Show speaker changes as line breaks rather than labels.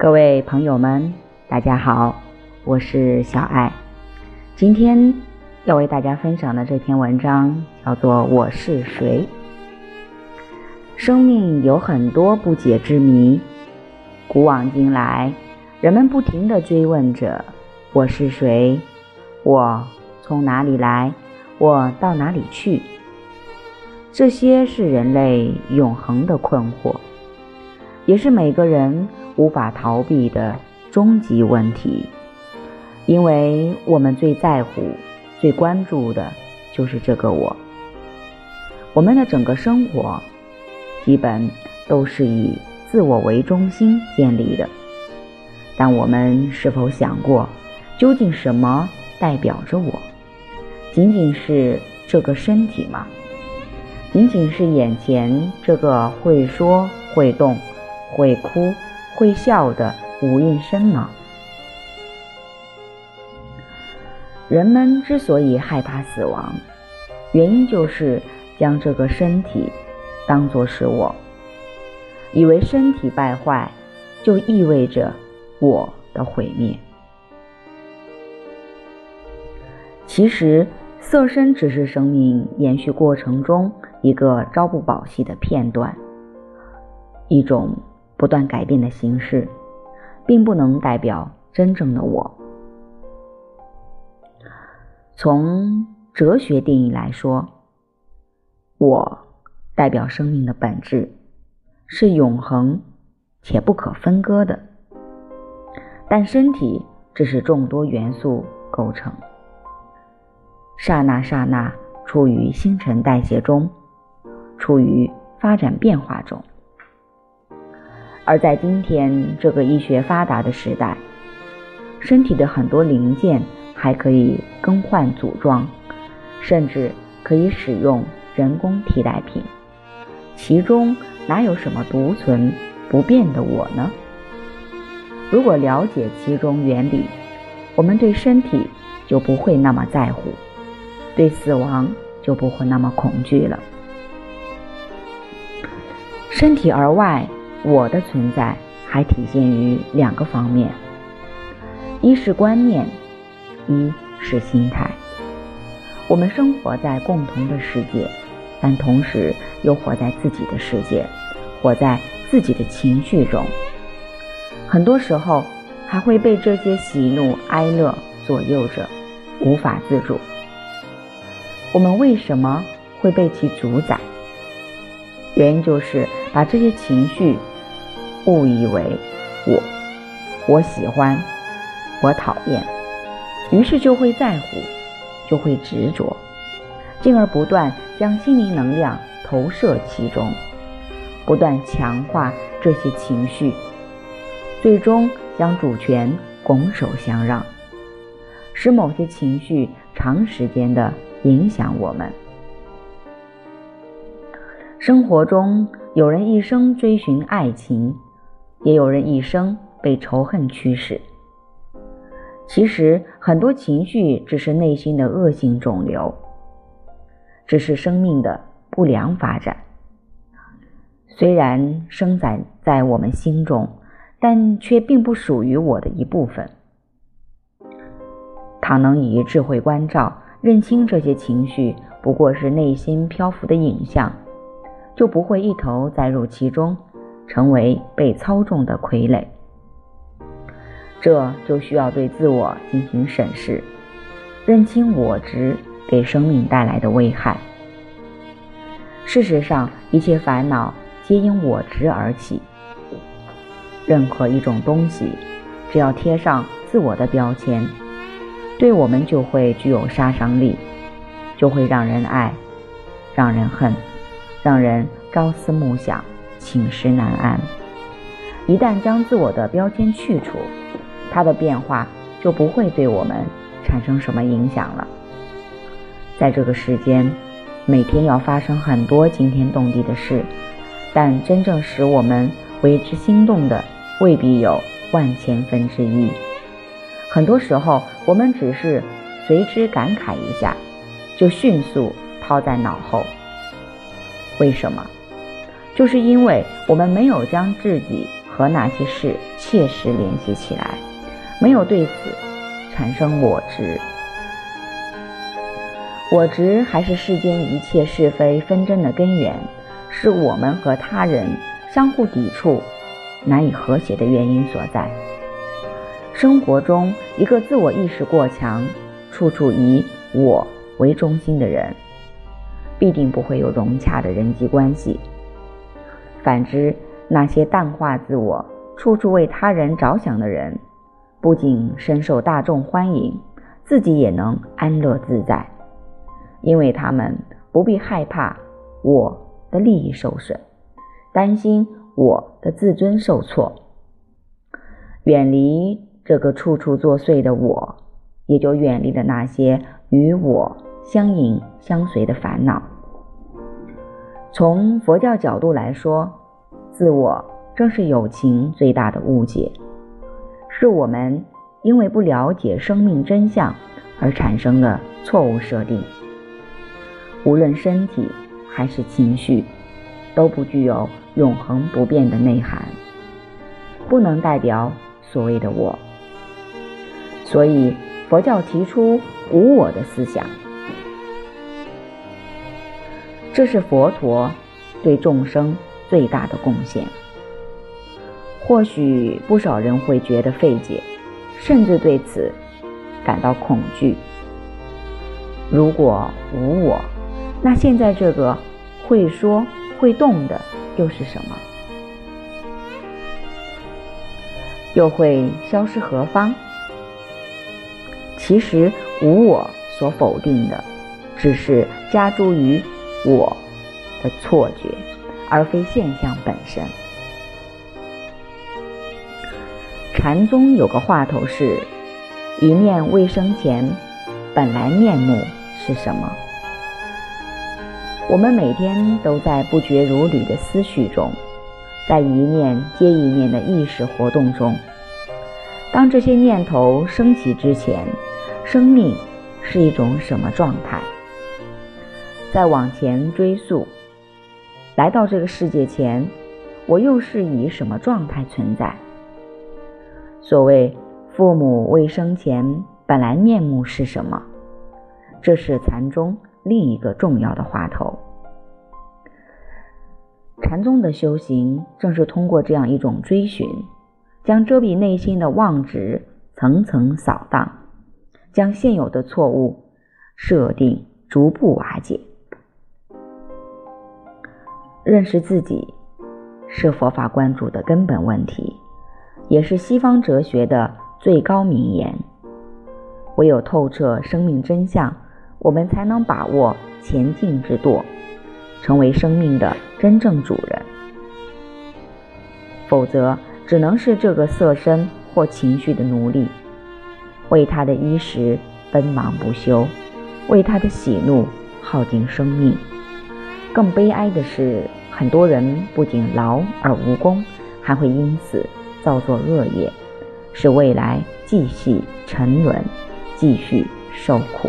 各位朋友们，大家好，我是小爱。今天要为大家分享的这篇文章叫做《我是谁》。生命有很多不解之谜，古往今来，人们不停地追问着：我是谁？我从哪里来？我到哪里去？这些是人类永恒的困惑，也是每个人无法逃避的终极问题。因为我们最在乎、最关注的就是这个我。我们的整个生活。基本都是以自我为中心建立的，但我们是否想过，究竟什么代表着我？仅仅是这个身体吗？仅仅是眼前这个会说、会动、会哭、会笑的无印身吗？人们之所以害怕死亡，原因就是将这个身体。当作是我，以为身体败坏就意味着我的毁灭。其实，色身只是生命延续过程中一个朝不保夕的片段，一种不断改变的形式，并不能代表真正的我。从哲学定义来说，我。代表生命的本质是永恒且不可分割的，但身体只是众多元素构成，刹那刹那处于新陈代谢中，处于发展变化中。而在今天这个医学发达的时代，身体的很多零件还可以更换组装，甚至可以使用人工替代品。其中哪有什么独存不变的我呢？如果了解其中原理，我们对身体就不会那么在乎，对死亡就不会那么恐惧了。身体而外，我的存在还体现于两个方面：一是观念，一是心态。我们生活在共同的世界。但同时又活在自己的世界，活在自己的情绪中，很多时候还会被这些喜怒哀乐左右着，无法自主。我们为什么会被其主宰？原因就是把这些情绪误以为我，我喜欢，我讨厌，于是就会在乎，就会执着。进而不断将心灵能量投射其中，不断强化这些情绪，最终将主权拱手相让，使某些情绪长时间的影响我们。生活中，有人一生追寻爱情，也有人一生被仇恨驱使。其实，很多情绪只是内心的恶性肿瘤。只是生命的不良发展，虽然生长在我们心中，但却并不属于我的一部分。倘能以智慧关照，认清这些情绪不过是内心漂浮的影像，就不会一头栽入其中，成为被操纵的傀儡。这就需要对自我进行审视，认清我执。给生命带来的危害。事实上，一切烦恼皆因我执而起。任何一种东西，只要贴上自我的标签，对我们就会具有杀伤力，就会让人爱，让人恨，让人朝思暮想，寝食难安。一旦将自我的标签去除，它的变化就不会对我们产生什么影响了。在这个世间，每天要发生很多惊天动地的事，但真正使我们为之心动的，未必有万千分之一。很多时候，我们只是随之感慨一下，就迅速抛在脑后。为什么？就是因为我们没有将自己和那些事切实联系起来，没有对此产生我执。我执还是世间一切是非纷争的根源，是我们和他人相互抵触、难以和谐的原因所在。生活中，一个自我意识过强、处处以我为中心的人，必定不会有融洽的人际关系。反之，那些淡化自我、处处为他人着想的人，不仅深受大众欢迎，自己也能安乐自在。因为他们不必害怕我的利益受损，担心我的自尊受挫，远离这个处处作祟的我，也就远离了那些与我相迎相随的烦恼。从佛教角度来说，自我正是友情最大的误解，是我们因为不了解生命真相而产生的错误设定。无论身体还是情绪，都不具有永恒不变的内涵，不能代表所谓的我。所以佛教提出无我的思想，这是佛陀对众生最大的贡献。或许不少人会觉得费解，甚至对此感到恐惧。如果无我，那现在这个会说会动的又是什么？又会消失何方？其实无我所否定的，只是加诸于我的错觉，而非现象本身。禅宗有个话头是：“一念未生前，本来面目是什么？”我们每天都在不绝如缕的思绪中，在一念接一念的意识活动中。当这些念头升起之前，生命是一种什么状态？再往前追溯，来到这个世界前，我又是以什么状态存在？所谓父母未生前本来面目是什么？这是禅宗。另一个重要的话头，禅宗的修行正是通过这样一种追寻，将遮蔽内心的妄执层层扫荡，将现有的错误设定逐步瓦解。认识自己是佛法关注的根本问题，也是西方哲学的最高名言。唯有透彻生命真相。我们才能把握前进之舵，成为生命的真正主人。否则，只能是这个色身或情绪的奴隶，为他的衣食奔忙不休，为他的喜怒耗尽生命。更悲哀的是，很多人不仅劳而无功，还会因此造作恶业，使未来继续沉沦，继续受苦。